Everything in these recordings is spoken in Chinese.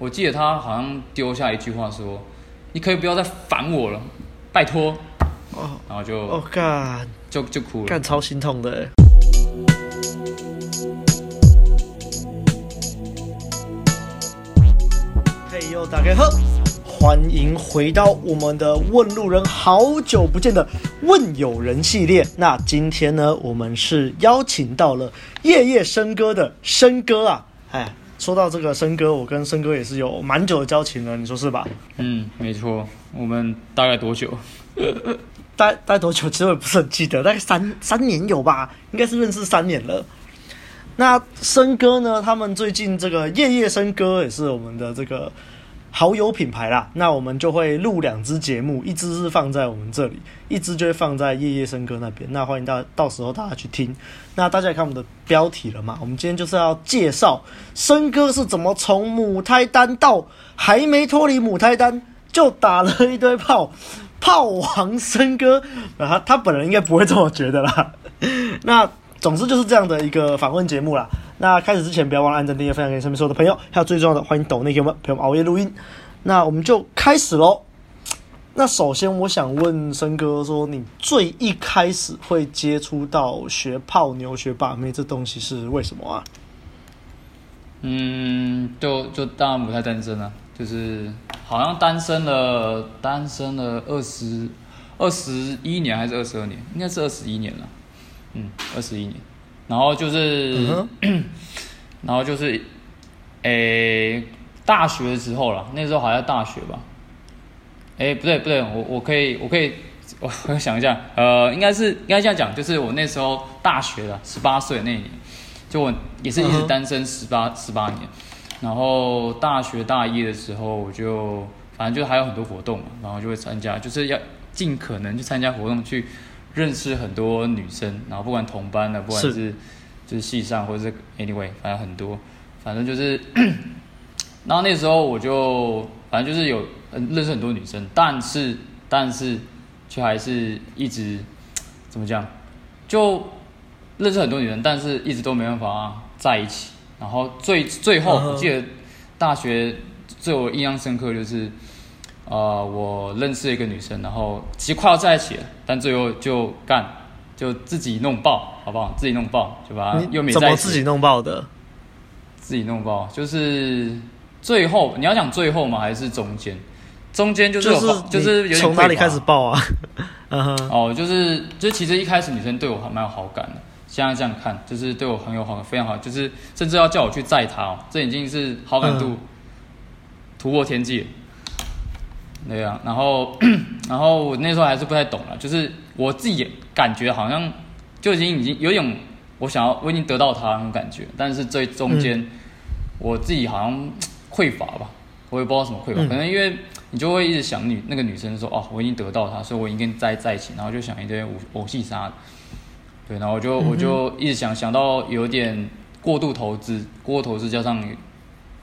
我记得他好像丢下一句话说：“你可以不要再烦我了，拜托。”哦，然后就哦干，就就哭了，干超心痛的。嘿呦，大家好，欢迎回到我们的问路人好久不见的问友人系列。那今天呢，我们是邀请到了夜夜笙歌的笙歌啊，哎。说到这个生哥，我跟生哥也是有蛮久的交情了，你说是吧？嗯，没错。我们大概多久？大大概多久？其实我也不是很记得，大概三三年有吧，应该是认识三年了。那生哥呢？他们最近这个夜夜笙歌也是我们的这个。好友品牌啦，那我们就会录两支节目，一支是放在我们这里，一支就会放在夜夜笙歌那边。那欢迎到到时候大家去听。那大家也看我们的标题了嘛？我们今天就是要介绍笙歌是怎么从母胎单到还没脱离母胎单就打了一堆炮，炮王笙歌啊，他他本人应该不会这么觉得啦。那总之就是这样的一个访问节目啦。那开始之前，不要忘了按赞、订阅、分享给身边所有的朋友，还有最重要的，欢迎抖内给我们陪我们熬夜录音。那我们就开始喽。那首先，我想问森哥说，你最一开始会接触到学泡妞、学把妹这东西是为什么啊？嗯，就就当然不太单身啊，就是好像单身了，单身了二十二十一年还是二十二年？应该是二十一年了。嗯，二十一年。然后就是，嗯、然后就是，诶、欸，大学的时候了，那时候还在大学吧？诶，不对不对，我我可以我可以我 我想一下，呃，应该是应该这样讲，就是我那时候大学了，十八岁那一年，就我也是一直单身十八十八年，然后大学大一的时候，我就反正就还有很多活动嘛，然后就会参加，就是要尽可能去参加活动去。认识很多女生，然后不管同班的，不管是，是就是系上或者是 anyway，反正很多，反正就是，然后那时候我就反正就是有认识很多女生，但是但是却还是一直怎么讲，就认识很多女生，但是一直都没办法在一起。然后最最后我记得大学最我印象深刻就是。呃，我认识一个女生，然后其实快要在一起了，但最后就干，就自己弄爆，好不好？自己弄爆，就把又没在一起。怎么自己弄爆的？自己弄爆，就是最后你要讲最后吗？还是中间？中间就是有就是从哪里开始爆啊？哦，就是就其实一开始女生对我还蛮有好感的，现在这样看，就是对我很有好感，非常好，就是甚至要叫我去载她哦，这已经是好感度突破天际了。对啊，然后，然后我那时候还是不太懂了，就是我自己感觉好像就已经已经有一种我想要我已经得到他那种感觉，但是最中间我自己好像匮乏吧，我也不知道什么匮乏，可能因为你就会一直想女那个女生说哦，我已经得到她，所以我应该在在一起，然后就想一堆偶偶戏杀的，对，然后我就我就一直想想到有点过度投资，过度投资加上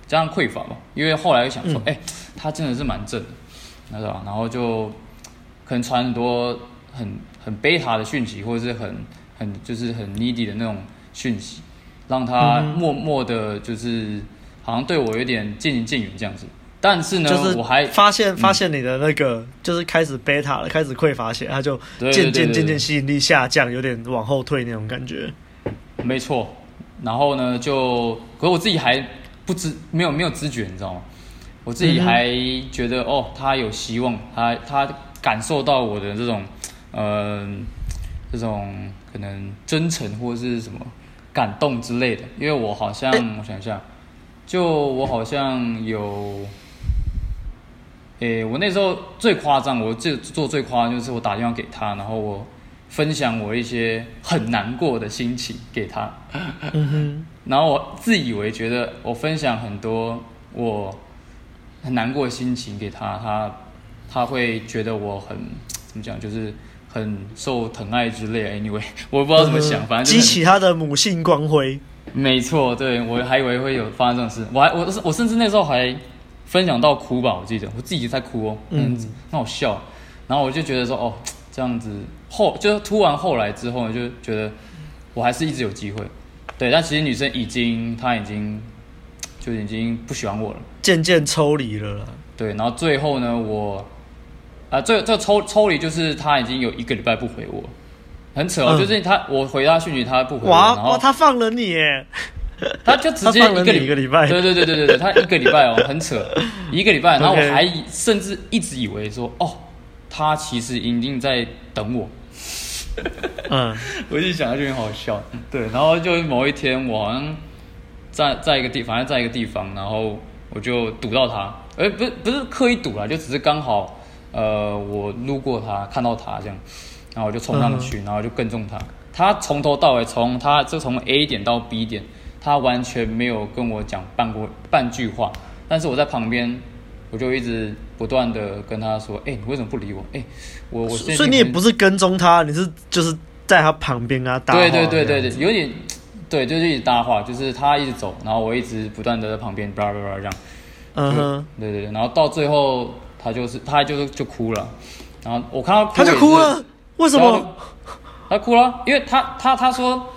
加上匮乏吧，因为后来又想说，哎，她真的是蛮正的。那个，然后就可能传很多很很贝塔的讯息，或者是很很就是很 needy 的那种讯息，让他默默的，就是好像对我有点渐行渐远这样子。但是呢，就是我还发现发现你的那个就是开始贝塔了，开始匮乏起来，他就渐渐渐渐吸引力下降，有点往后退那种感觉。没错。然后呢，就可是我自己还不知没有没有知觉，你知道吗？我自己还觉得哦，他有希望，他他感受到我的这种，嗯、呃，这种可能真诚或者是什么感动之类的。因为我好像，我想一下，就我好像有，诶，我那时候最夸张，我最做最夸张就是我打电话给他，然后我分享我一些很难过的心情给他，然后我自以为觉得我分享很多我。很难过的心情给他，他他会觉得我很 怎么讲，就是很受疼爱之类。Anyway，我也不知道怎么想，反正激起他的母性光辉。没错，对，我还以为会有发生这种事，我还我我甚至那时候还分享到哭吧，我记得我自己在哭哦，嗯，那我笑，然后我就觉得说哦，这样子后就是突然后来之后，就觉得我还是一直有机会，对，但其实女生已经她已经。就已经不喜欢我了，渐渐抽离了。对，然后最后呢，我啊，这这抽抽离就是他已经有一个礼拜不回我，很扯哦，嗯、就是他我回他讯息他不回我，哇然后哇，他放了你耶，他就直接一个礼一个礼拜，对对对对对对，他一个礼拜哦，很扯，一个礼拜，然后我还甚至一直以为说哦，他其实一定在等我。嗯，我就想，就很好笑。对，然后就某一天，我好像在在一个地，反正在一个地方，然后我就堵到他，哎，不是不是刻意堵啦，就只是刚好，呃，我路过他，看到他这样，然后我就冲上去，然后就跟踪他。他从头到尾，从他就从 A 点到 B 点，他完全没有跟我讲半过半句话，但是我在旁边。我就一直不断的跟他说：“哎、欸，你为什么不理我？哎、欸，我我所以你也不是跟踪他，你是就是在他旁边啊。对对对对对，有点对，就是一直搭话，就是他一直走，然后我一直不断的在旁边叭叭叭这样。嗯哼，对对对，然后到最后他就是他就是就哭了，然后我看到他就哭了，为什么？他哭了，因为他他他说。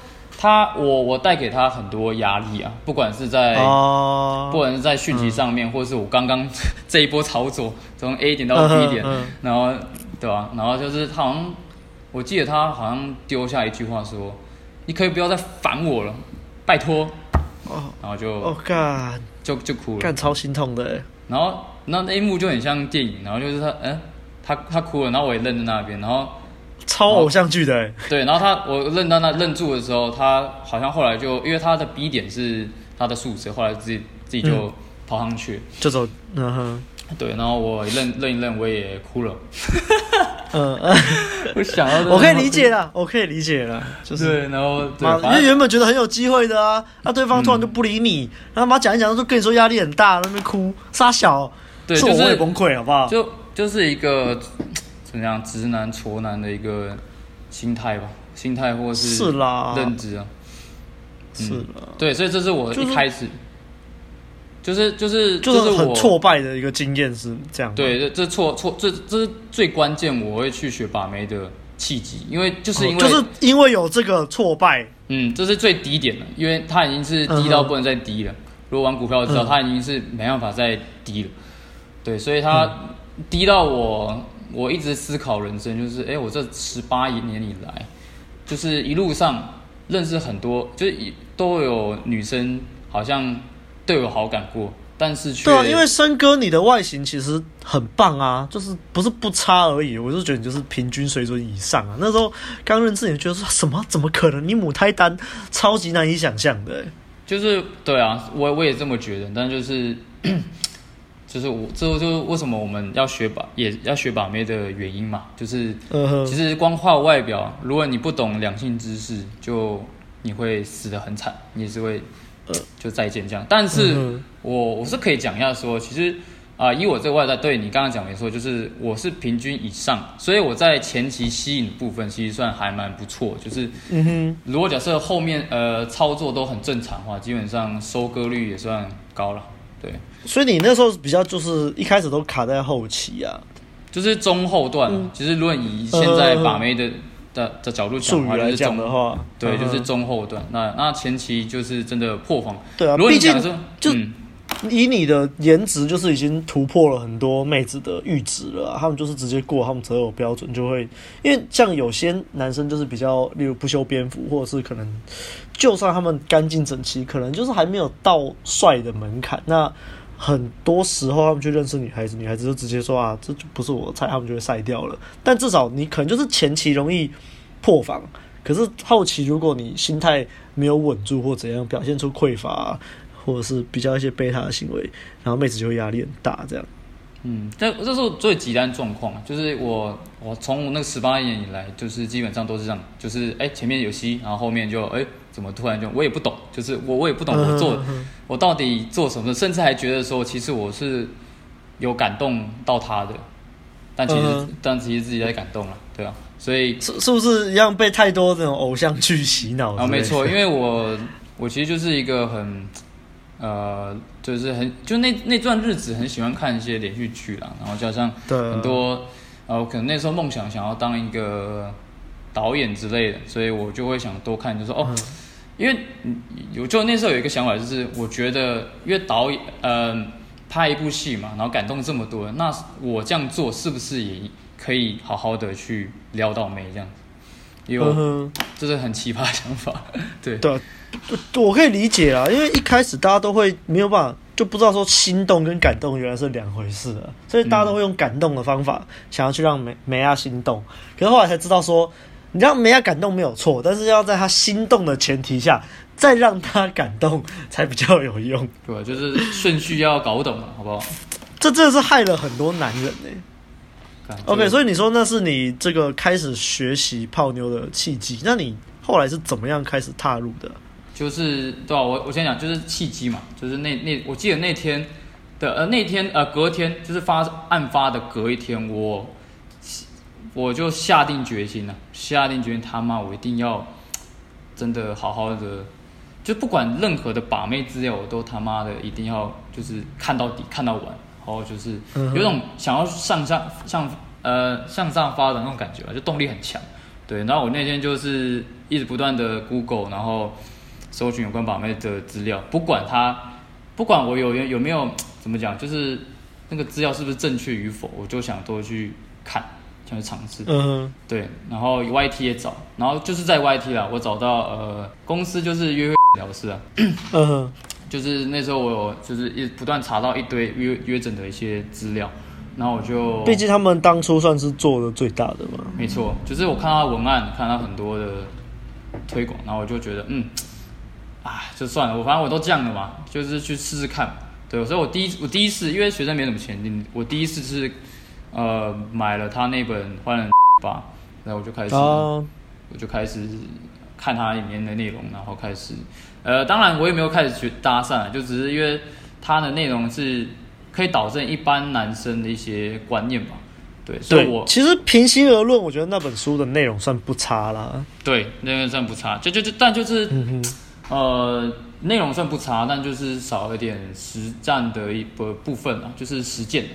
他我我带给他很多压力啊，不管是在，uh, 不管是在讯息上面，嗯、或是我刚刚 这一波操作，从 A 点到 B 点，uh uh. 然后对吧、啊？然后就是他好像，我记得他好像丢下一句话说：“你可以不要再烦我了，拜托。” oh, 然后就哦干，就就哭了，干超心痛的。然后那那一幕就很像电影，然后就是他，嗯、欸，他他哭了，然后我也愣在那边，然后。超偶像剧的、欸，对，然后他我愣到那愣住的时候，他好像后来就因为他的 B 点是他的宿舍，后来自己自己就跑上去，嗯、就走，嗯哼，对，然后我愣愣一愣，我也哭了，我想要，我可以理解了，我可以理解了，就是对，然后对因为原本觉得很有机会的啊，那对方突然就不理你，嗯、然后妈讲一讲，就跟你说压力很大，在那边哭，撒小，对，是我会崩溃，好不好？就就是一个。怎么样，直男、挫男的一个心态吧，心态或是是啦。认知啊，是啦，对，所以这是我一开始，就是就是就是很挫败的一个经验是这样，对，这这挫挫这这是最关键，我会去学把妹的契机，因为就是因为就是因为有这个挫败，嗯，这是最低点了，因为它已经是低到不能再低了。如果玩股票知道，它已经是没办法再低了，对，所以它低到我。我一直思考人生，就是哎，我这十八年以来，就是一路上认识很多，就是都有女生好像对我有好感过，但是却对啊，因为森哥你的外形其实很棒啊，就是不是不差而已，我就觉得你就是平均水准以上啊。那时候刚认识你，觉得说什么？怎么可能？你母胎单超级难以想象的，就是对啊，我我也这么觉得，但就是。就是我，这就是为什么我们要学把，也要学把妹的原因嘛。就是，其实光靠外表，如果你不懂两性知识，就你会死得很惨，你也是会，就再见这样。但是我我是可以讲一下说，其实啊，以我这个外在，对你刚刚讲没错，就是我是平均以上，所以我在前期吸引部分其实算还蛮不错。就是，如果假设后面呃操作都很正常的话，基本上收割率也算高了。对，所以你那时候比较就是一开始都卡在后期啊，就是中后段。嗯、其实论以现在把妹的、呃、的的角度讲的话，就是中的话，对，就是中后段。嗯、那那前期就是真的破防。对啊，毕竟就以你的颜值，就是已经突破了很多妹子的阈值了、啊。他们就是直接过他们择偶标准，就会因为像有些男生就是比较，例如不修边幅，或者是可能。就算他们干净整齐，可能就是还没有到帅的门槛。那很多时候他们去认识女孩子，女孩子就直接说啊，这就不是我的菜，他们就会筛掉了。但至少你可能就是前期容易破防，可是后期如果你心态没有稳住或怎样，表现出匮乏，或者是比较一些贝塔的行为，然后妹子就会压力很大，这样。嗯，这这是我最极端状况，就是我我从那个十八年以来，就是基本上都是这样，就是哎前面有戏，然后后面就哎怎么突然就我也不懂，就是我我也不懂我做、嗯嗯、我到底做什么，甚至还觉得说其实我是有感动到他的，但其实、嗯、但其实自己在感动了，对吧？所以是是不是一样被太多这种偶像剧洗脑？啊，没错，因为我我其实就是一个很。呃，就是很就那那段日子很喜欢看一些连续剧啦，然后加上很多，对呃，可能那时候梦想想要当一个导演之类的，所以我就会想多看，就是说哦，嗯、因为有就那时候有一个想法，就是我觉得因为导演嗯、呃、拍一部戏嘛，然后感动这么多人，那我这样做是不是也可以好好的去撩到妹这样？子？有，这是很奇葩的想法，对。对，我可以理解啊，因为一开始大家都会没有办法，就不知道说心动跟感动原来是两回事啊，所以大家都会用感动的方法想要去让梅梅亚心动，可是后来才知道说，你让梅亚感动没有错，但是要在他心动的前提下再让他感动才比较有用，对，就是顺序要搞懂了，好不好？这真的是害了很多男人呢、欸。OK，所以你说那是你这个开始学习泡妞的契机，那你后来是怎么样开始踏入的？就是对吧？我我先讲，就是契机嘛，就是那那我记得那天的呃那天呃隔天就是发案发的隔一天，我我就下定决心了，下定决心他妈我一定要 真的好好的，就不管任何的把妹资料，我都他妈的一定要就是看到底看到完。然后就是有种想要向上向呃向上发展那种感觉吧，就动力很强。对，然后我那天就是一直不断的 Google，然后搜寻有关把妹的资料，不管他不管我有有没有怎么讲，就是那个资料是不是正确与否，我就想多去看，想去尝试。嗯。对，然后 YT 也找，然后就是在 YT 啦，我找到呃公司就是约会聊事啊。嗯。就是那时候我有就是一不断查到一堆约约诊的一些资料，然后我就毕竟他们当初算是做的最大的嘛。没错，就是我看到文案，看到很多的推广，然后我就觉得嗯，啊，就算了，我反正我都这样了嘛，就是去试试看。对，所以我第一我第一次因为学生没什么钱，我第一次是呃买了他那本《坏人 吧》，然后我就开始、啊、我就开始看他里面的内容，然后开始。呃，当然我也没有开始去搭讪，就只是因为它的内容是可以导正一般男生的一些观念吧。对，所以我其实平心而论，我觉得那本书的内容算不差啦。对，内容算不差，就就就但就是，嗯、呃，内容算不差，但就是少一点实战的一部部分啊，就是实践。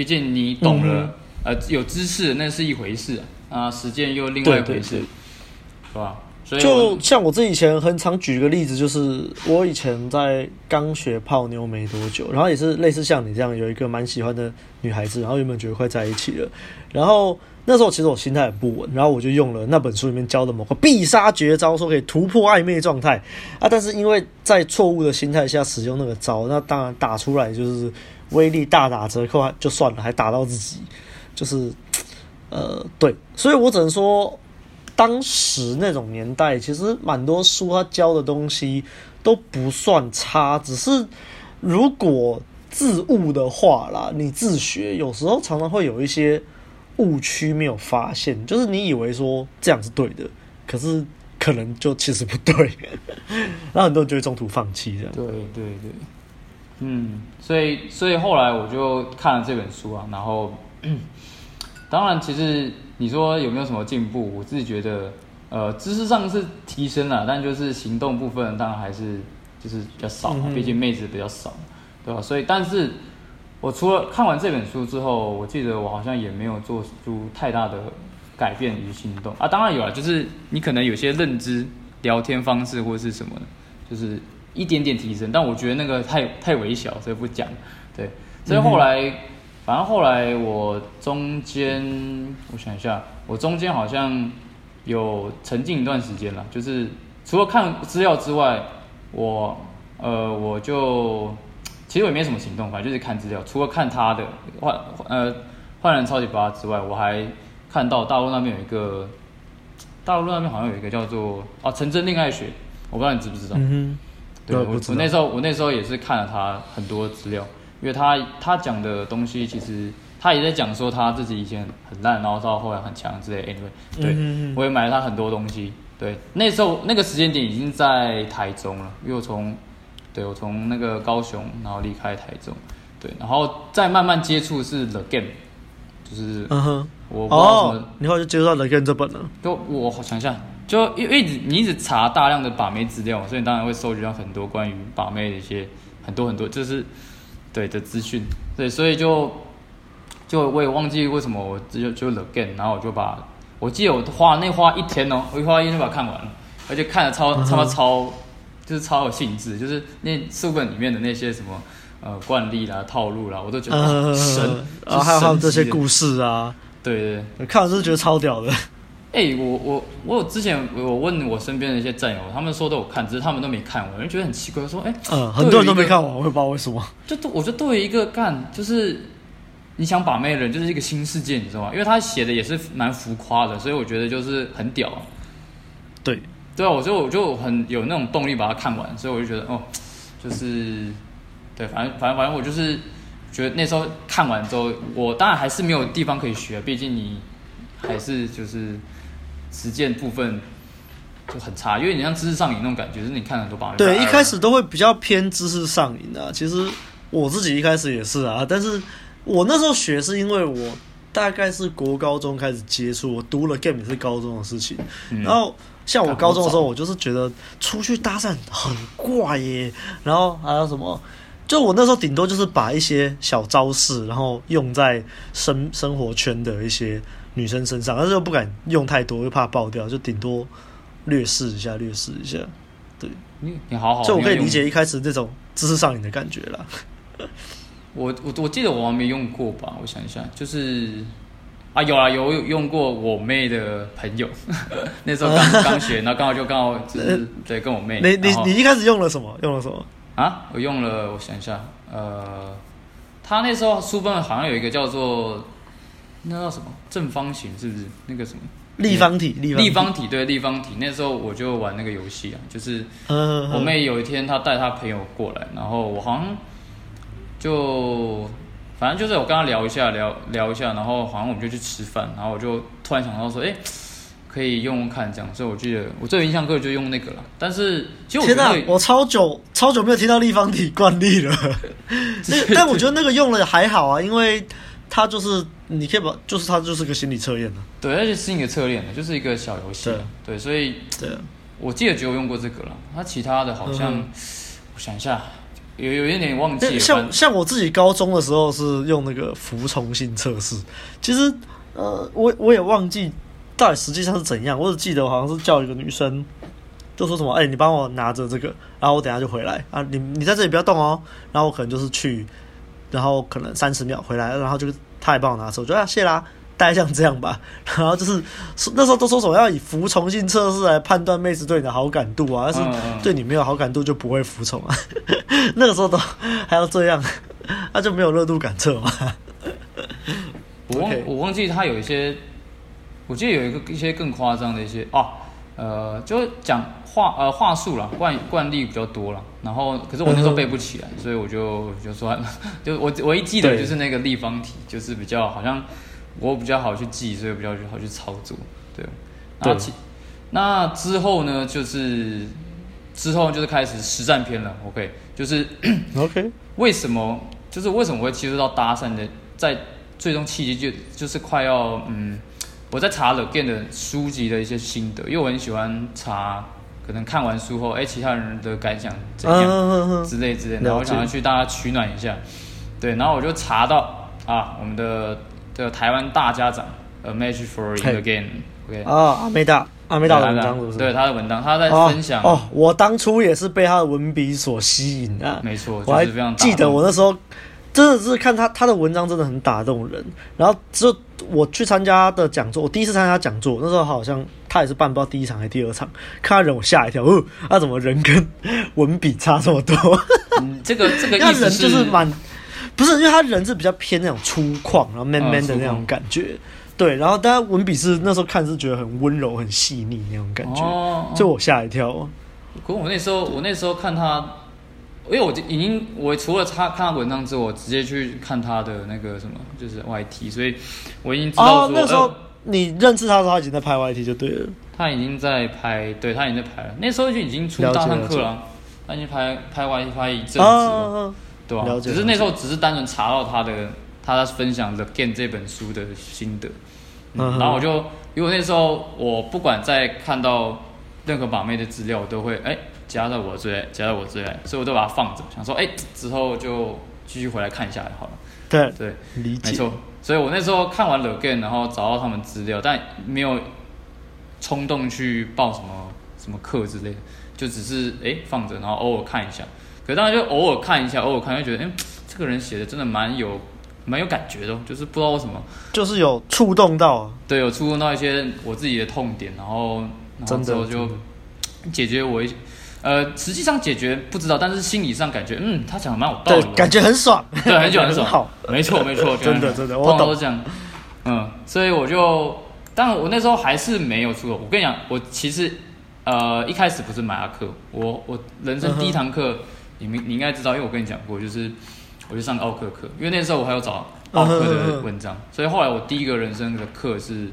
毕竟你懂了，嗯、呃，有知识那是一回事啊，啊，实践又另外一回事，是吧？就像我自己以前很常举个例子，就是我以前在刚学泡妞没多久，然后也是类似像你这样有一个蛮喜欢的女孩子，然后原本觉得快在一起了，然后那时候其实我心态很不稳，然后我就用了那本书里面教的某个必杀绝招，说可以突破暧昧状态啊，但是因为在错误的心态下使用那个招，那当然打出来就是威力大打折扣，就算了，还打到自己，就是呃对，所以我只能说。当时那种年代，其实蛮多书他教的东西都不算差，只是如果自悟的话啦，你自学有时候常常会有一些误区没有发现，就是你以为说这样是对的，可是可能就其实不对，然后很多人就会中途放弃这样。对对对，嗯，所以所以后来我就看了这本书啊，然后 当然其实。你说有没有什么进步？我自己觉得，呃，知识上是提升了，但就是行动部分当然还是就是比较少嘛，毕竟妹子比较少，对吧？所以，但是我除了看完这本书之后，我记得我好像也没有做出太大的改变与行动啊。当然有啊，就是你可能有些认知、聊天方式或是什么的，就是一点点提升，但我觉得那个太太微小，所以不讲。对，所以后来。反正后来我中间，我想一下，我中间好像有沉浸一段时间了，就是除了看资料之外，我呃我就其实我也没什么行动，反正就是看资料。除了看他的换呃换人超级八之外，我还看到大陆那边有一个，大陆那边好像有一个叫做啊陈真恋爱学，我不知道你知不知道？对我我那时候我那时候也是看了他很多资料。因为他他讲的东西，其实他也在讲说他自己以前很烂，然后到后来很强之类。Anyway，对，嗯、我也买了他很多东西。对，那时候那个时间点已经在台中了，因为我从对我从那个高雄，然后离开台中，对，然后再慢慢接触是 The Game，就是嗯哼，我不知道什么，你后来就接触到 The Game 这本了。就我想一下，就因为你一直查大量的把妹资料，所以你当然会收集到很多关于把妹的一些很多很多，就是。对的资讯，对，所以就就我也忘记为什么我就就 The Game，然后我就把我记得我花那花一天哦，我一花一天就把它看完了，而且看了超他妈超就是超有兴致，就是那书本里面的那些什么呃惯例啦、套路啦，我都觉得、神，啊还有他们这些故事啊，对对，看完是觉得超屌的。哎、欸，我我我有之前我问我身边的一些战友，他们说都有看，只是他们都没看完，我就觉得很奇怪，说哎，欸、嗯，很多人都没看完，我也不知道为什么。就我觉得对于一个干就是你想把妹的人，就是一个新世界，你知道吗？因为他写的也是蛮浮夸的，所以我觉得就是很屌。对对啊，我就我就很有那种动力把它看完，所以我就觉得哦，就是对，反正反正反正我就是觉得那时候看完之后，我当然还是没有地方可以学，毕竟你还是就是。实践部分就很差，因为你像知识上瘾那种感觉，就是你看很多把妹。对，一开始都会比较偏知识上瘾的、啊。其实我自己一开始也是啊，但是我那时候学是因为我大概是国高中开始接触，我读了 game 也是高中的事情。嗯、然后像我高中的时候，我就是觉得出去搭讪很怪耶。然后还有什么？就我那时候顶多就是把一些小招式，然后用在生生活圈的一些。女生身上，但是又不敢用太多，又怕爆掉，就顶多略试一下，略试一下。对，你你好好，就我可以理解一开始那种知识上瘾的感觉啦。我我我记得我还没用过吧？我想一下，就是啊有啊有用过我妹的朋友，那时候刚 刚学，然后刚好就刚好就是对跟我妹。你你你一开始用了什么？用了什么？啊，我用了，我想一下，呃，他那时候书本好像有一个叫做。那叫什么正方形是不是？那个什么立方体？立方体，立方体对立方体。那时候我就玩那个游戏啊，就是我妹有一天她带她朋友过来，然后我好像就反正就是我跟她聊一下聊聊一下，然后好像我们就去吃饭，然后我就突然想到说，哎，可以用用看这样，所以我记得我最有印象课就用那个了。但是其实天哪，我超久超久没有听到立方体惯例了。那但我觉得那个用了还好啊，因为。它就是，你可以把，就是它就是个心理测验了。对，而且是一个测验的，就是一个小游戏。对，对，所以，对，我记得只有用过这个了。它其他的好像，嗯、我想一下，有有一点点忘记了。像像我自己高中的时候是用那个服从性测试，其实，呃，我我也忘记到底实际上是怎样。我只记得我好像是叫一个女生，就说什么，哎、欸，你帮我拿着这个，然后我等下就回来啊，你你在这里不要动哦。然后我可能就是去。然后可能三十秒回来，然后就他也帮我拿走，我觉得啊，谢啦，大概像这样吧。然后就是那时候都说什么要以服从性测试来判断妹子对你的好感度啊，但是对你没有好感度就不会服从啊。那个时候都 还要这样，那就没有热度感测嘛。我忘我忘记他有一些，我记得有一个一些更夸张的一些哦，呃，就讲。话呃话术了，惯惯例比较多了，然后可是我那时候背不起来，嗯、所以我就就算了，就我唯一记得就是那个立方体，就是比较好像我比较好去记，所以比较好去操作，对。那对那之后呢，就是之后就是开始实战篇了，OK，就是 OK，为什么就是为什么我会接触到搭讪的，在最终契机就就是快要嗯，我在查了 Game 的书籍的一些心得，因为我很喜欢查。可能看完书后，哎，其他人的感想怎样之类之类，然后我想要去大家取暖一下，对，然后我就查到啊，我们的这个台湾大家长，A Match for Again，OK，啊，阿美达，阿美达的文章是不是？对，他的文章，他在分享。哦，我当初也是被他的文笔所吸引啊，没错，我还记得我那时候。真的是看他他的文章真的很打动人，然后之后我去参加的讲座，我第一次参加讲座，那时候好像他也是办不到第一场还是第二场，看他人我吓一跳，哦，他怎么人跟文笔差这么多？嗯、这个 这个意思是，人就是蛮不是，因为他人是比较偏那种粗犷，然后 man man 的那种感觉，哦、对，然后大家文笔是那时候看是觉得很温柔很细腻那种感觉，哦、就我吓一跳。可我那时候我那时候看他。因为我已经，我除了他看他文章之后，我直接去看他的那个什么，就是 YT，所以我已经知道说，哦、那时候你认识他的时候，他已经在拍 YT 就对了。他已经在拍，对他已经在拍了。那时候就已经出大堂课了，了他已经拍拍 YT 拍一阵子了，啊、对吧？只是那时候只是单纯查到他的，他分享的《Game》这本书的心得，嗯、然后我就，因为那时候我不管在看到任何把妹的资料，我都会哎。加到我最爱，加到我最爱，所以我都把它放着，想说，哎、欸，之后就继续回来看一下好了。对对，理解。没错，所以我那时候看完了 Game，然后找到他们资料，但没有冲动去报什么什么课之类的，就只是哎放着，然后偶尔看一下。可是当然就偶尔看一下，偶尔看就觉得，哎，这个人写的真的蛮有蛮有感觉的，就是不知道为什么，就是有触动到，对，有触动到一些我自己的痛点，然后然后之后就解决我一。呃，实际上解决不知道，但是心理上感觉，嗯，他讲的蛮有道理，对，感觉很爽，对，很久很爽，很好，没错没错，真的真的，我都这样，嗯，所以我就，当然我那时候还是没有出口。我跟你讲，我其实，呃，一开始不是买阿克，我我人生第一堂课，你们你应该知道，因为我跟你讲过，就是我去上奥克课，因为那时候我还有找奥克的 文章，所以后来我第一个人生的课是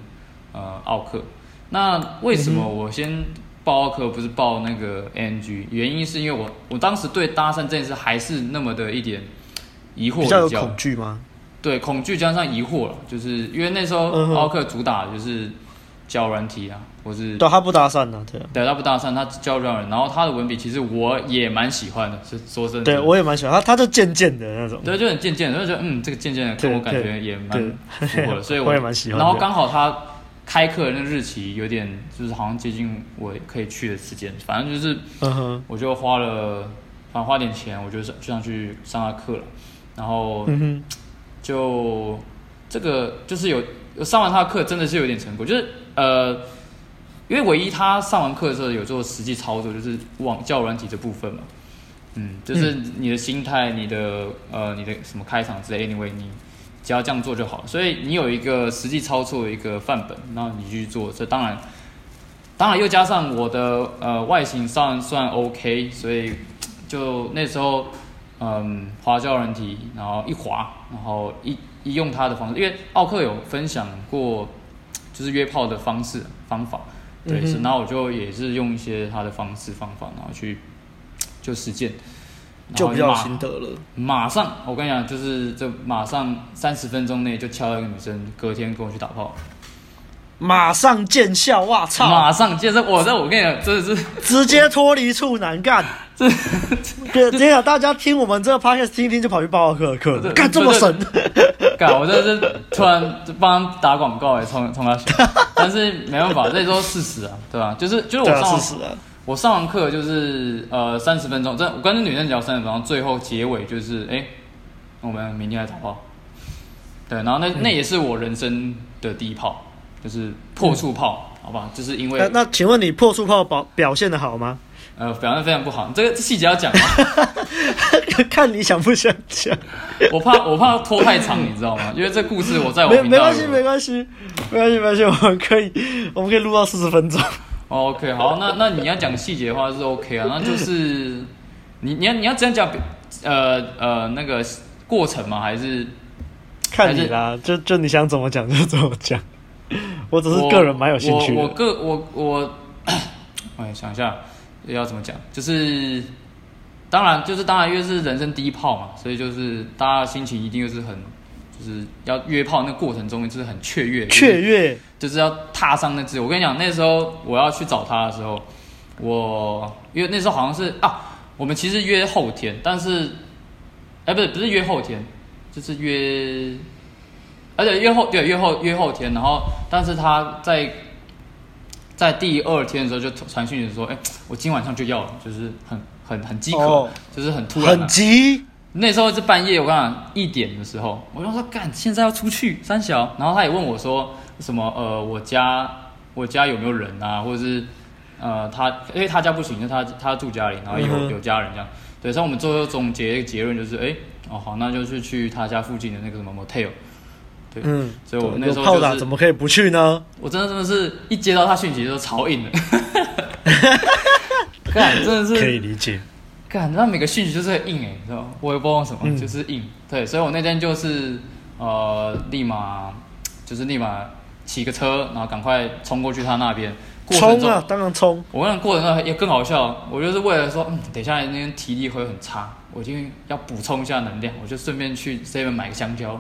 呃奥克。那为什么我先？报课不是报那个 ANG，原因是因为我我当时对搭讪这件事还是那么的一点疑惑，比较有恐惧吗？对，恐惧加上疑惑了，就是因为那时候奥克主打就是教软体啊，或是对他不搭讪的，对，对他不搭讪，他教软人，然后他的文笔其实我也蛮喜欢的，是说真的，对我也蛮喜欢他，他就渐渐的那种，对，就很渐渐的，就觉得嗯，这个渐渐的，跟我感觉也蛮符合的，所以我 也蛮喜欢。然后刚好他。开课的那个日期有点，就是好像接近我可以去的时间，反正就是，我就花了，反正花点钱，我就上就想去上他课了，然后，就这个就是有上完他的课，真的是有点成果，就是呃，因为唯一他上完课的时候有做实际操作，就是网教软体这部分嘛，嗯，就是你的心态，你的呃，你的什么开场之类，anyway 你。只要这样做就好，所以你有一个实际操作的一个范本，然后你去做。这当然，当然又加上我的呃外形上算 OK，所以就那时候嗯滑胶软体，然后一滑，然后一一用他的方式，因为奥克有分享过就是约炮的方式方法，对，是、嗯哼，然后我就也是用一些他的方式方法，然后去就实践。就比较心得了。马上，我跟你讲，就是这马上三十分钟内就敲了一个女生，隔天跟我去打炮，马上见效，哇操！马上见效，我这我跟你讲，真的是直接脱离处男干。这，这样大家听我们这个 podcast 听一听就跑去报课课，干这么神？干，我真的是突然就帮他打广告哎，冲冲他笑，但是没办法，这都是事实啊，对吧？就是就是我上事实啊。我上完课就是呃三十分钟，这我跟那女生聊三十分钟，最后结尾就是哎、欸，我们明天来打炮。对，然后那、嗯、那也是我人生的第一炮，就是破处炮，嗯、好吧？就是因为那，那请问你破处炮表表现的好吗？呃，表现非常不好，这个细节要讲吗？看你想不想讲。我怕我怕拖太长，你知道吗？因为这故事我在我没没关系没关系没关系没关系，我们可以我们可以录到四十分钟。OK，好，那那你要讲细节的话是 OK 啊，那就是 你你要你要这样讲，呃呃那个过程吗？还是看你啦，就就你想怎么讲就怎么讲。我只是个人蛮有兴趣的。我个我我，哎想一下要怎么讲，就是当然就是当然因为是人生第一炮嘛，所以就是大家心情一定又是很。就是要约炮那过程中，就是很雀跃，雀跃，就是要踏上那只。我跟你讲，那时候我要去找他的时候，我因为那时候好像是啊，我们其实约后天，但是，哎，不是不是约后天，就是约，而且约后对约后约后天，然后但是他在在第二天的时候就传讯息说，哎，我今晚上就要了，就是很很很饥渴，哦、就是很突然、啊，很急。那时候是半夜，我跟你讲一点的时候，我就说干，现在要出去三小，然后他也问我说什么呃，我家我家有没有人啊，或者是呃他因为他家不行，就他他住家里，然后有、嗯、有家人这样，对，所以我们最后总结一个结论就是，哎哦好，那就是去他家附近的那个什么 motel，对，嗯，所以我们那时候、就是、炮打怎么可以不去呢？我真的真的是一接到他讯息就超硬的，干真的是可以理解。干，那每个讯息就是很硬哎，你知道吗？我也不知道什么，嗯、就是硬。对，所以我那天就是呃，立马就是立马骑个车，然后赶快冲过去他那边。冲啊！当然冲。我跟你过程中也更好笑，我就是为了说，嗯，等一下那天体力会很差，我就要补充一下能量，我就顺便去 Seven 买个香蕉。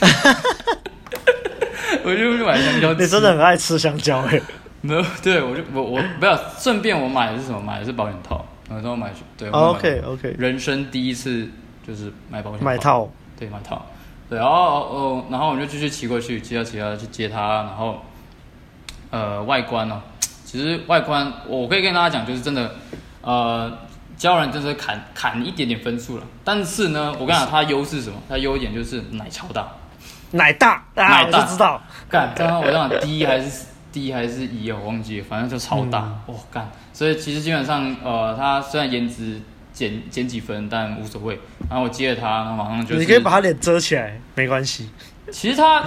我就去买香蕉。你真的很爱吃香蕉哎。没有，对我就我我不要，顺便我买的是什么？买的是保险套。然后买对，OK OK，人生第一次就是买保险买套，对买套，对，然后哦，然后我们就继续骑过去，骑到骑到去接他，然后呃外观呢，其实外观我可以跟大家讲，就是真的，呃，交人真的砍砍一点点分数了。但是呢，我跟你讲，它优势什么？它优点就是奶超大，奶大，奶大，我知道。干，刚刚我讲 D 还是 D 还是 E 我忘记了，反正就超大。哦、嗯，干，所以其实基本上，呃，他虽然颜值减减几分，但无所谓。然后我接了他，然后马上就是。你可以把他脸遮起来，没关系。其实他。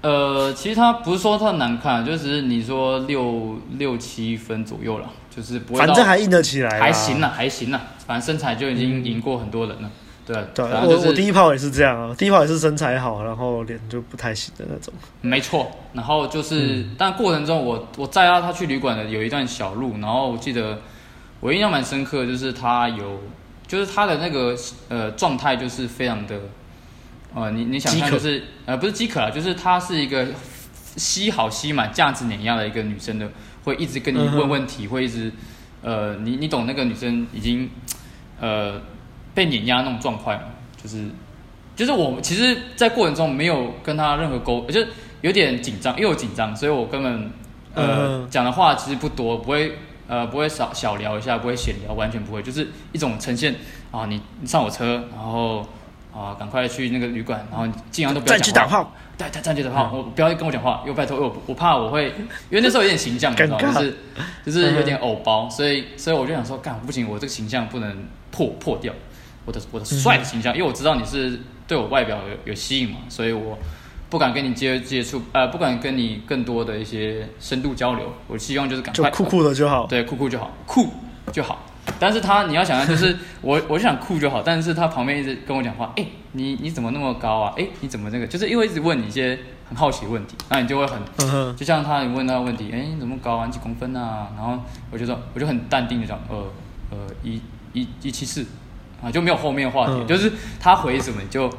呃，其实他不是说他难看，就是你说六六七分左右了，就是不会。反正还硬得起来，还行了，还行了，反正身材就已经赢过很多人了。嗯、对对，就是、我我第一炮也是这样啊，第一炮也是身材好，然后脸就不太行的那种。没错，然后就是，嗯、但过程中我我载他他去旅馆的有一段小路，然后我记得我印象蛮深刻，就是他有，就是他的那个呃状态就是非常的。呃，你你想看就是呃，不是饥渴啊，就是她是一个吸好吸满、价值碾压的一个女生的，会一直跟你问问题，嗯、会一直呃，你你懂那个女生已经呃被碾压那种状况吗？就是就是我其实，在过程中没有跟他任何沟，就是有点紧张，因为我紧张，所以我根本呃讲、嗯、的话其实不多，不会呃不会少小聊一下，不会闲聊，完全不会，就是一种呈现啊，你你上我车，然后。啊，赶快去那个旅馆，然后尽量都不要讲话。对，对，战机打炮，我不要跟我讲话，又拜托，我我怕我会，因为那时候有点形象，你知道吗？就是就是有点偶包，所以所以我就想说，干不行，我这个形象不能破破掉，我的我的帅的形象，因为我知道你是对我外表有有吸引嘛，所以我不敢跟你接接触，呃，不敢跟你更多的一些深度交流，我希望就是赶快酷酷的就好，对，酷酷就好，酷就好。但是他，你要想象，就是 我，我就想酷就好。但是他旁边一直跟我讲话，哎、欸，你你怎么那么高啊？哎、欸，你怎么那个？就是因为一直问你一些很好奇的问题，那你就会很，就像他你问他问题，哎、欸，你怎么高啊？你几公分啊？然后我就说，我就很淡定的讲，呃呃，一一一七四，啊，就没有后面话题，嗯、就是他回什么你就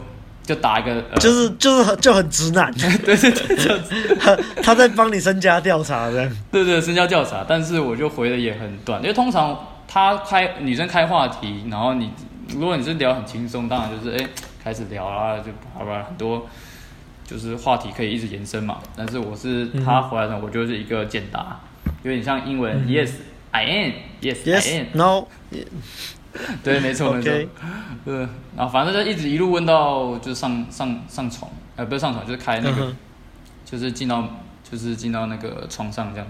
就打一个，呃、就是就是很就很直男，对对对，就他 他在帮你身家调查这样，对对，身家调查，但是我就回的也很短，因为通常。他开女生开话题，然后你如果你是聊很轻松，当然就是哎开始聊啦，就好吧，很多就是话题可以一直延伸嘛。但是我是他回来的，我就是一个简答，有点像英文、嗯、，yes I am，yes yes I am no，对，没错没错，对，然后反正就一直一路问到就是上上上床，呃不是上床就是开那个，嗯、就是进到就是进到那个床上这样。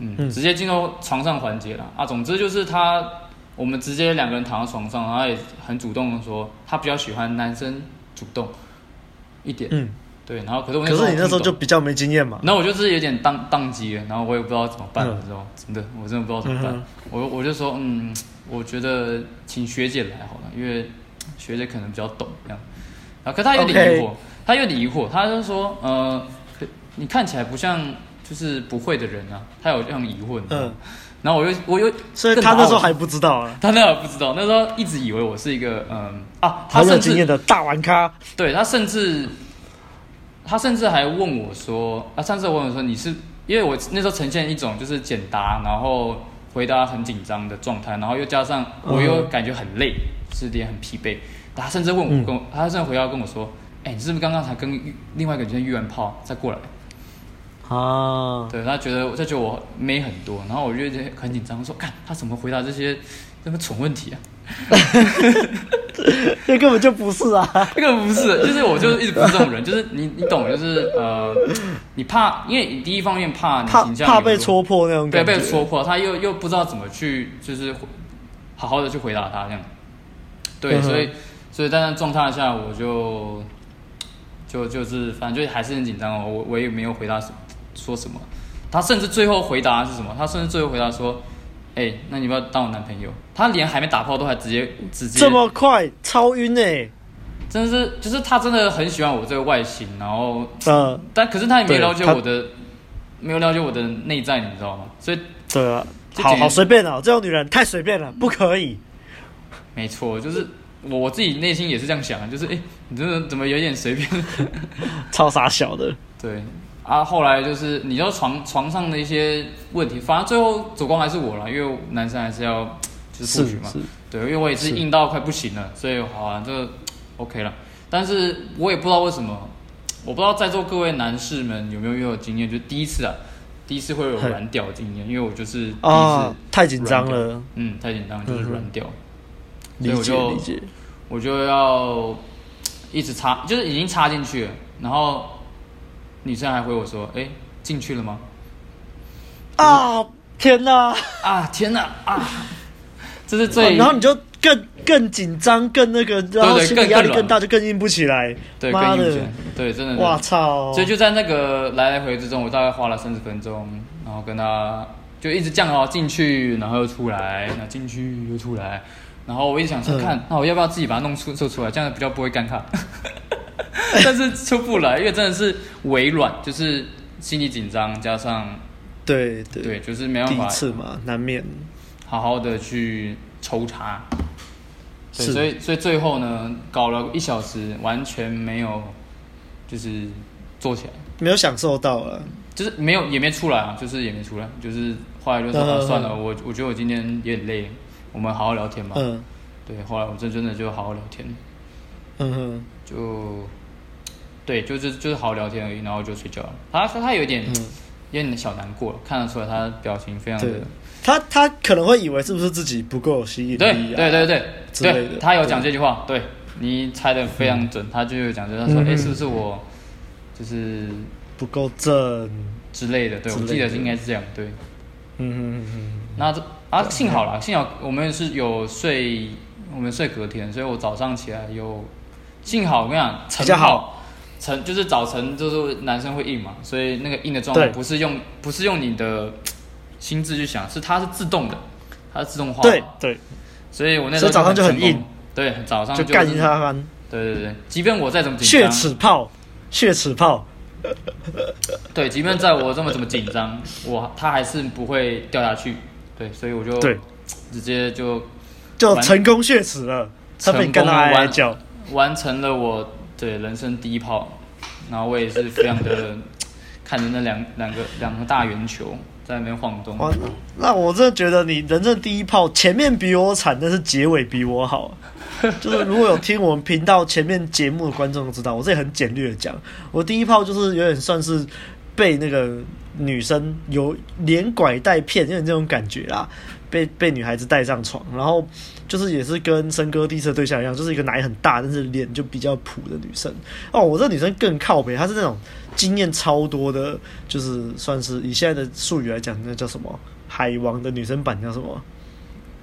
嗯，直接进到床上环节了啊！总之就是他，我们直接两个人躺在床上，然后也很主动的说，他比较喜欢男生主动一点。嗯，对。然后可是我那时候，可是你那时候就比较没经验嘛。然后我就是有点当当机了，然后我也不知道怎么办，你知道吗？真的，我真的不知道怎么办。嗯、我我就说，嗯，我觉得请学姐来好了，因为学姐可能比较懂这样。然后可她有点疑惑.他有点疑惑，她就说，呃，你看起来不像。就是不会的人啊，她有这样疑问，嗯，然后我又我又，所以他那时候还不知道啊，他那时候不知道，那时候一直以为我是一个嗯啊，他甚至经验的大玩咖，对他甚至他甚至还问我说啊，上次我问我说你是，因为我那时候呈现一种就是简答，然后回答很紧张的状态，然后又加上我又感觉很累，是点很疲惫，他甚至问我跟我，他甚至回到跟我说，哎，你是不是刚刚才跟另外一个女生约完炮再过来？啊，对，他觉得，他觉得我妹很多，然后我就很紧张，说，看他怎么回答这些这么蠢问题啊？那根本就不是啊，那个不是，就是我就一直不是这种人，就是你你懂，就是呃，你怕，因为你第一方面怕你形象怕，怕被戳破那种感觉，对，被戳破，他又又不知道怎么去，就是好好的去回答他这样，对，嗯、哼所以所以在那状态下，我就就就是反正就还是很紧张哦，我我也没有回答。说什么？他甚至最后回答是什么？他甚至最后回答说：“哎、欸，那你不要当我男朋友？”他连还没打炮都还直接直接这么快，超晕哎！真的是，就是他真的很喜欢我这个外形，然后呃，但可是他也没有了解我的，没有了解我的内在，你知道吗？所以对啊，好好随便哦，这种女人太随便了，不可以。没错，就是我我自己内心也是这样想，就是哎、欸，你这个怎么有点随便？超傻小的，对。啊，后来就是你知道床床上的一些问题，反正最后主攻还是我了，因为男生还是要就是布局嘛，对，因为我也是硬到快不行了，所以好啊，这个 OK 了。但是我也不知道为什么，我不知道在座各位男士们有没有有经验，就第一次啊，第一次会有软屌经验，因为我就是第一次哦，太紧张了，嗯，太紧张就是软屌，理解所以我就理解，我就要一直插，就是已经插进去了，然后女生还回我说：“哎，进去了吗？”啊，天哪！啊，天哪！啊，这是最，然后你就更更紧张，更那个，然后心理压力更大，就更硬不起来。对，更硬不起来。对，真的。哇操！所以就在那个来来回之中，我大概花了三十分钟，然后跟他就一直这样哦，进去，然后又出来，然后进去又出来，然后我一直想说，看，那我要不要自己把它弄出做出来，这样比较不会尴尬。但是出不来，因为真的是微软，就是心理紧张加上。对对。对，就是没办法，第一次嘛，难免。好好的去抽插，所以所以最后呢，搞了一小时，完全没有，就是做起来，没有享受到了，就是没有也没出来啊，就是也没出来，就是后来就说、啊、算了，我我觉得我今天有点累，我们好好聊天吧。嗯，对，后来我真真的就好好聊天，嗯哼，就对，就是就是好好聊天而已，然后就睡觉了。他说他有点。嗯有点小难过，看得出来他的表情非常的。他他可能会以为是不是自己不够有吸引力、啊？对对对对对，他有讲这句话，对，对你猜的非常准。嗯、他就有讲，就他说：“哎、嗯欸，是不是我就是不够正之类的？”对，我记得应该是这样。对，嗯嗯嗯。那这啊，幸好啦，幸好我们是有睡，我们睡隔天，所以我早上起来有幸好我跟你讲，比较好。晨就是早晨，就是男生会硬嘛，所以那个硬的状态不是用不是用你的心智去想，是它是自动的，它是自动化。对对，所以我那时候早上就很硬，对，早上就干一下翻。对对对，即便我再怎么紧张，血齿泡，血齿泡。对，即便在我这么怎么紧张，我他还是不会掉下去。对，所以我就对直接就就成功血齿了，成功完完成了我。对，人生第一炮，然后我也是非常的 看着那两两个两个大圆球在那边晃动。那我真的觉得你人生第一炮前面比我惨，但是结尾比我好。就是如果有听我们频道前面节目的观众都知道，我这里很简略的讲，我第一炮就是有点算是被那个女生有连拐带骗，有点这种感觉啦。被被女孩子带上床，然后就是也是跟森哥第一次的对象一样，就是一个奶很大，但是脸就比较普的女生。哦，我这女生更靠北，她是那种经验超多的，就是算是以现在的术语来讲，那叫什么海王的女生版叫什么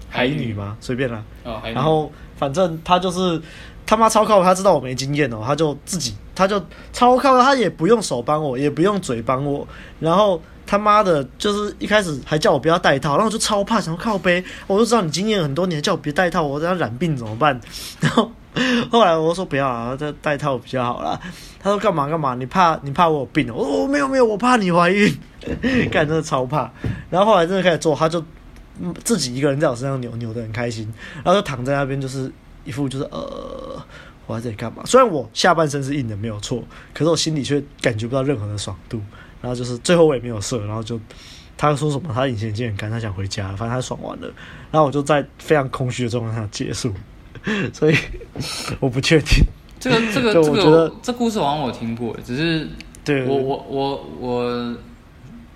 海女吗？随便啦。哦，然后反正他就是他妈超靠，他知道我没经验哦，他就自己，他就超靠，他也不用手帮我，也不用嘴帮我，然后。他妈的，就是一开始还叫我不要戴套，然后我就超怕，想靠背。我就知道你经验很多年，叫我别戴套，我这样染病怎么办？然后后来我说不要啊，这戴套比较好啦。他说干嘛干嘛？你怕你怕我有病？我说我没有没有，我怕你怀孕。干真的超怕。然后后来真的开始做，他就自己一个人在我身上扭扭的很开心，然后就躺在那边，就是一副就是呃我在这里干嘛？虽然我下半身是硬的没有错，可是我心里却感觉不到任何的爽度。然后就是最后我也没有射，然后就他说什么他隐形眼镜很干，他想回家，反正他爽完了。然后我就在非常空虚的状态下结束，所以我不确定这个这个这个，这，这故事好像我听过，只是对我我我我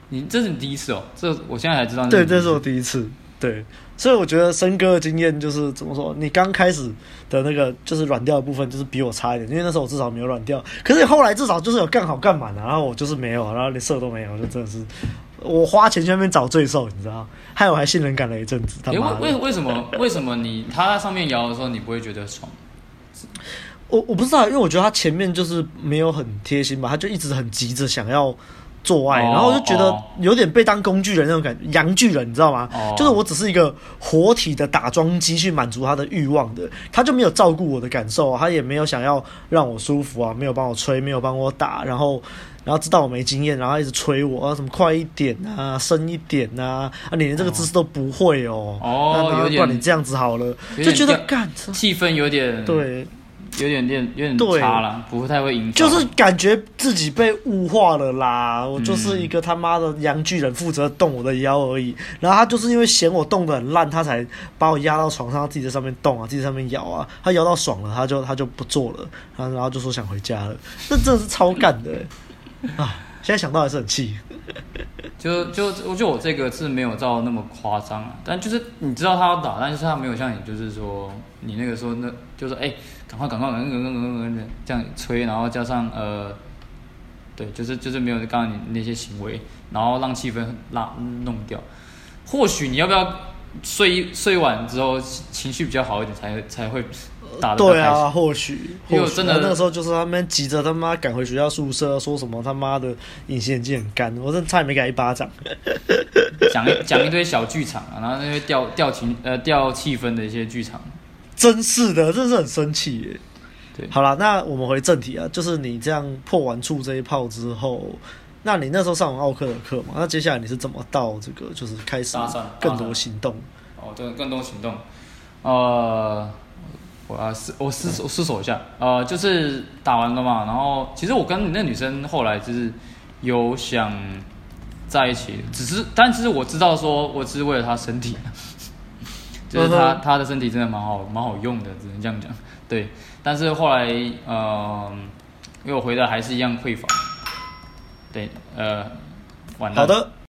你这是你第一次哦，这我现在才知道。对，这是我第一次。对，所以我觉得森哥的经验就是怎么说？你刚开始的那个就是软掉的部分，就是比我差一点，因为那时候我至少没有软掉。可是你后来至少就是有干好干满了，然后我就是没有，然后连射都没有，就真的是我花钱去那边找罪受，你知道？害我还信任感了一阵子。他妈的，为为为什么为什么你他在上面摇的时候你不会觉得爽？我我不知道，因为我觉得他前面就是没有很贴心吧，他就一直很急着想要。做爱，然后我就觉得有点被当工具人那种感觉，阳巨人，你知道吗？就是我只是一个活体的打桩机去满足他的欲望的，他就没有照顾我的感受，他也没有想要让我舒服啊，没有帮我吹，没有帮我打，然后然后知道我没经验，然后一直催我啊，什么快一点啊，深一点啊，啊，你连这个姿势都不会哦，哦，有点，你这样子好了，就觉得干，气氛有点对。有点点有点差了，不太会赢。就是感觉自己被物化了啦，我就是一个他妈的洋巨人，负责动我的腰而已。然后他就是因为嫌我动得很烂，他才把我压到床上，自己在上面动啊，自己在上面咬啊。他咬到爽了，他就他就不做了，然后然后就说想回家了。那真的是超干的，啊！现在想到还是很气。就就我觉得我这个是没有到那么夸张啊，但就是你知道他要打，但是他没有像你，就是说你那个时候那，就是哎，赶快赶快赶快赶快赶快赶快这样催，然后加上呃，对，就是就是没有刚刚你那些行为，然后让气氛拉弄掉。或许你要不要睡睡晚之后情绪比较好一点，才才会打得。对啊，或许，因为真的那个时候就是他们急着他妈赶回学校宿舍，说什么他妈的隐形眼镜很干，我真的差点没给他一巴掌。讲讲一堆小剧场啊，然后那些调调情呃调气氛的一些剧场，真是的，真是很生气耶。对，好了，那我们回正题啊，就是你这样破完处这一炮之后，那你那时候上完奥克的课嘛？那接下来你是怎么到这个就是开始更多行动？哦，对，更多行动，呃。我啊，思我思我思索一下，呃，就是打完了嘛，然后其实我跟你那女生后来就是有想在一起，只是但其实我知道说我只是为了她身体，就是他，他的身体真的蛮好蛮好用的，只能这样讲，对。但是后来呃，因为我回来还是一样匮乏，对，呃，完了。好的。